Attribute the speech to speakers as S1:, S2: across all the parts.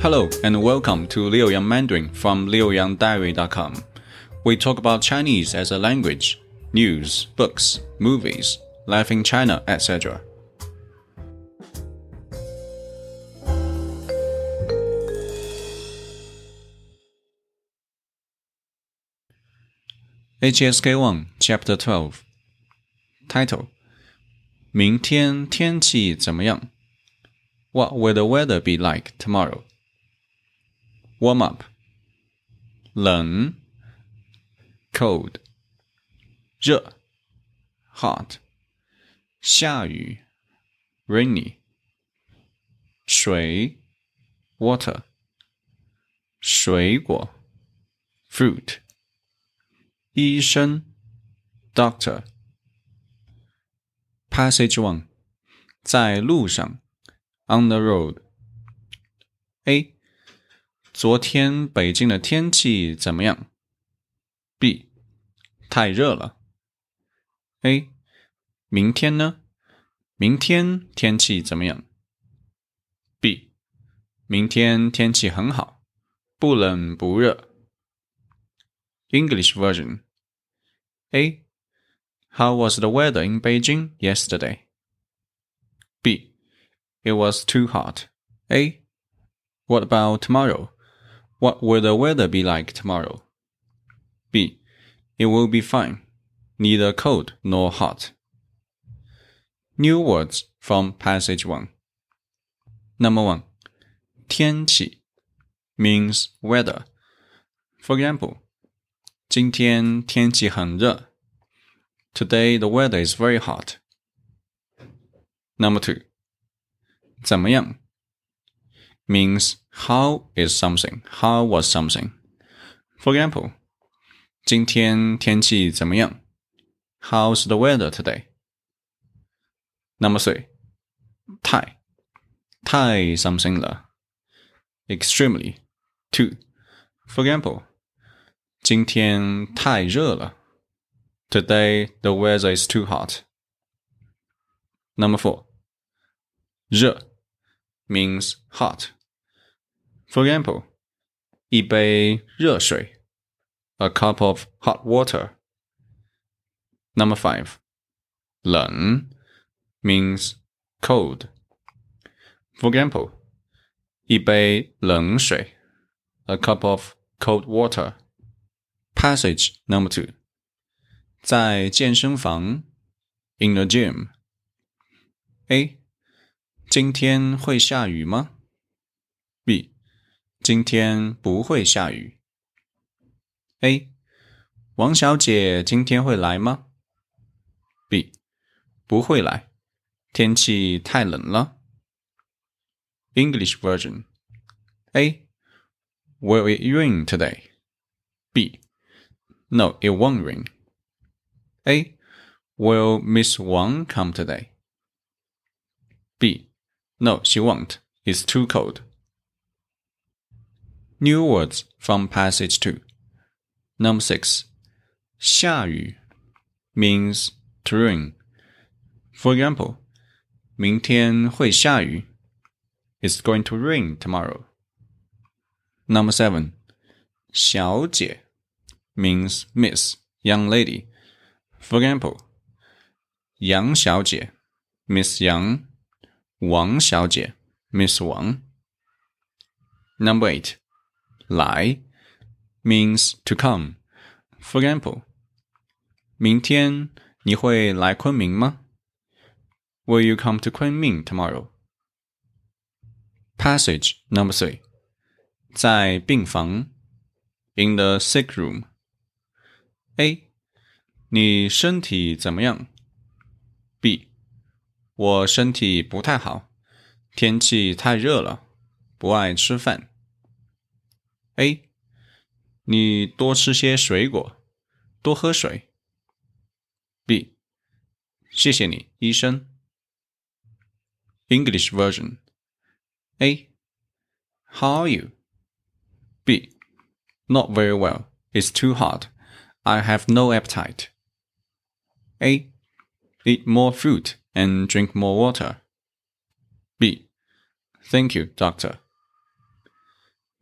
S1: Hello and welcome to Liu Yang Mandarin from liuyangdiary.com. We talk about Chinese as a language, news, books, movies, life in China, etc. HSK 1 Chapter 12 Title 明天天气怎么样 What will the weather be like tomorrow? Warm up 冷 cold 热 hot 下雨 rainy 水 water 水果 fruit 医生 doctor Passage one 在路上 on the road A 昨天北京的天气怎么样？B 太热了。A 明天呢？明天天气怎么样？B 明天天气很好，不冷不热。English version A How was the weather in Beijing yesterday? B It was too hot. A What about tomorrow? What will the weather be like tomorrow? B. It will be fine, neither cold nor hot. New words from passage 1. Number 1. 天气 means weather. For example, 今天天气很热. Today the weather is very hot. Number 2. 怎么样 means how is something, how was something. For example, 今天天气怎么样? How's the weather today? Number three, 太太 something 了 extremely. Two, for example, 今天太热了 Today the weather is too hot. Number four, 热 means hot. For example, 一杯热水 a cup of hot water. Number five, 冷 means cold. For example, 一杯冷水 a cup of cold water. Passage number two, 在健身房 in the gym. A. 今天会下雨吗？B. 今天不会下雨。A. 王小姐今天会来吗？B. 不会来，天气太冷了。English version. A. Will it rain today? B. No, it won't rain. A. Will Miss Wang come today? B. No, she won't. It's too cold. New words from passage 2. Number 6. 下雨 means to rain. For example, 明天会下雨 It's going to rain tomorrow. Number 7. 小姐 means miss, young lady. For example, 杨小姐 Miss Yang, 王小姐 Miss Wang. Number 8. 来 means to come. For example, 明天你会来昆明吗？Will you come to Kunming tomorrow? Passage number three. 在病房 in the sick room. A. 你身体怎么样？B. 我身体不太好，天气太热了，不爱吃饭。 A，你多吃些水果，多喝水。B，谢谢你，医生。English version A. How are you? B. Not very well. It's too hot. I have no appetite. A. Eat more fruit and drink more water. B. Thank you, doctor.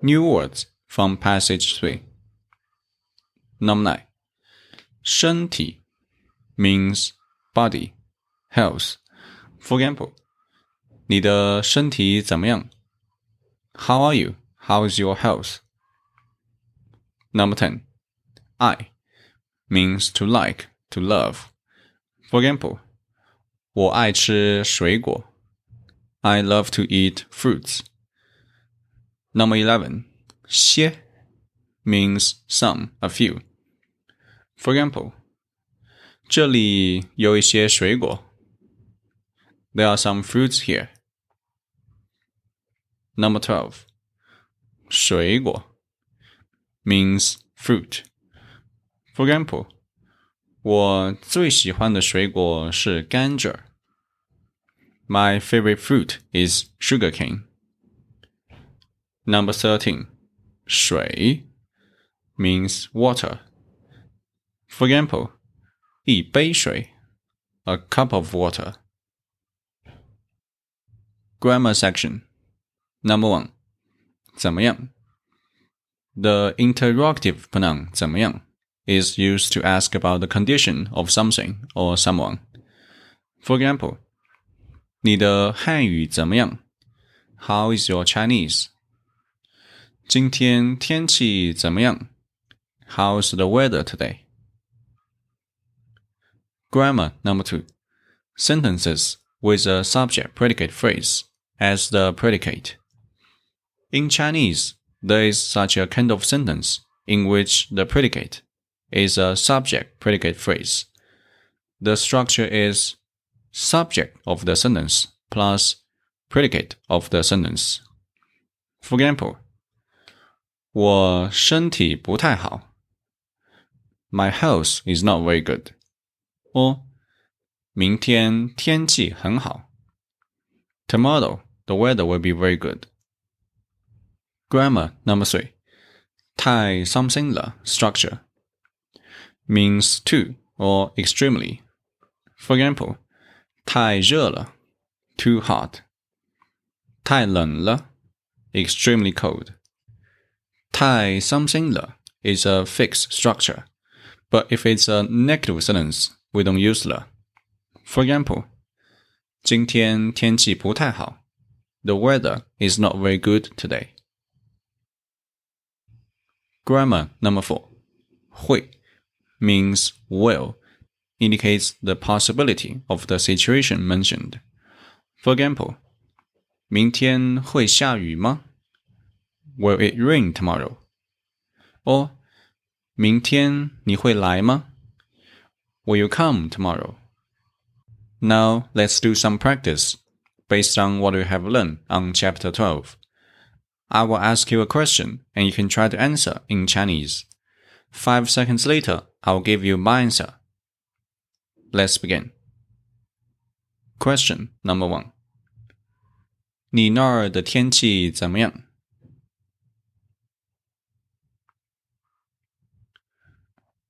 S1: New words from passage three. Number nine. 身体 means body, health. For example, 你的身体怎么样? How are you? How is your health? Number 10. 爱 means to like, to love. For example, 我爱吃水果. I love to eat fruits. Number 11 些 means some, a few. For example, 这里有一些水果. There are some fruits here. Number 12. 水果 means fruit. For example, 我最喜欢的水果是甘蔗。My favorite fruit is sugarcane. Number 13. 水 means water. For example, 一杯水 a cup of water. Grammar section. Number 1. 怎么样 The interrogative pronoun 怎么样 is used to ask about the condition of something or someone. For example, 你的汉语怎么样 How is your Chinese? 今天天气怎么样 How's the weather today? Grammar number two. Sentences with a subject predicate phrase as the predicate. In Chinese, there is such a kind of sentence in which the predicate is a subject predicate phrase. The structure is subject of the sentence plus predicate of the sentence. For example, 我身体不太好. My health is not very good. Or 明天天气很好. Tomorrow the weather will be very good. Grammar number three. 太 something 了 structure means too or extremely. For example, 太热了 too hot. 太冷了 extremely cold. 太 something 了 is a fixed structure, but if it's a negative sentence, we don't use 了. For example, 今天天气不太好. The weather is not very good today. Grammar number four. 会 means will, indicates the possibility of the situation mentioned. For example, 明天会下雨吗? Will it rain tomorrow? Or 明天你会来吗? Will you come tomorrow? Now let's do some practice based on what we have learned on chapter 12. I will ask you a question and you can try to answer in Chinese. Five seconds later, I'll give you my answer. Let's begin. Question number one. 你那儿的天气怎么样？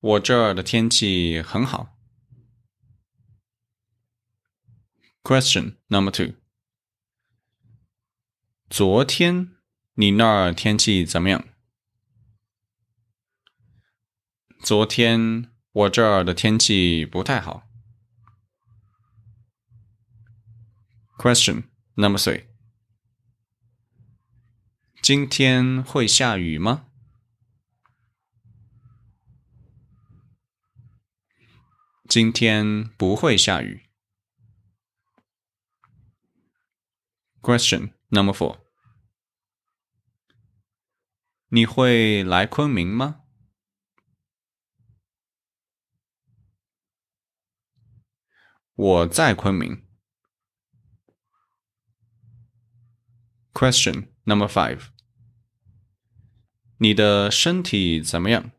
S1: 我这儿的天气很好。Question number two. 昨天你那儿天气怎么样？昨天我这儿的天气不太好。Question number three. 今天会下雨吗？今天不会下雨。Question number four. 你会来昆明吗？我在昆明。Question number five. 你的身体怎么样？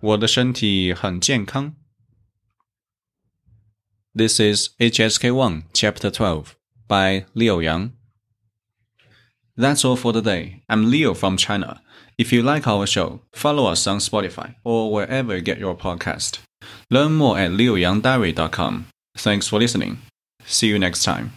S1: 我的身体很健康。This is HSK1, Chapter 12 by Leo Yang. That's all for today. I'm Leo from China. If you like our show, follow us on Spotify or wherever you get your podcast. Learn more at leoyangdiary.com. Thanks for listening. See you next time.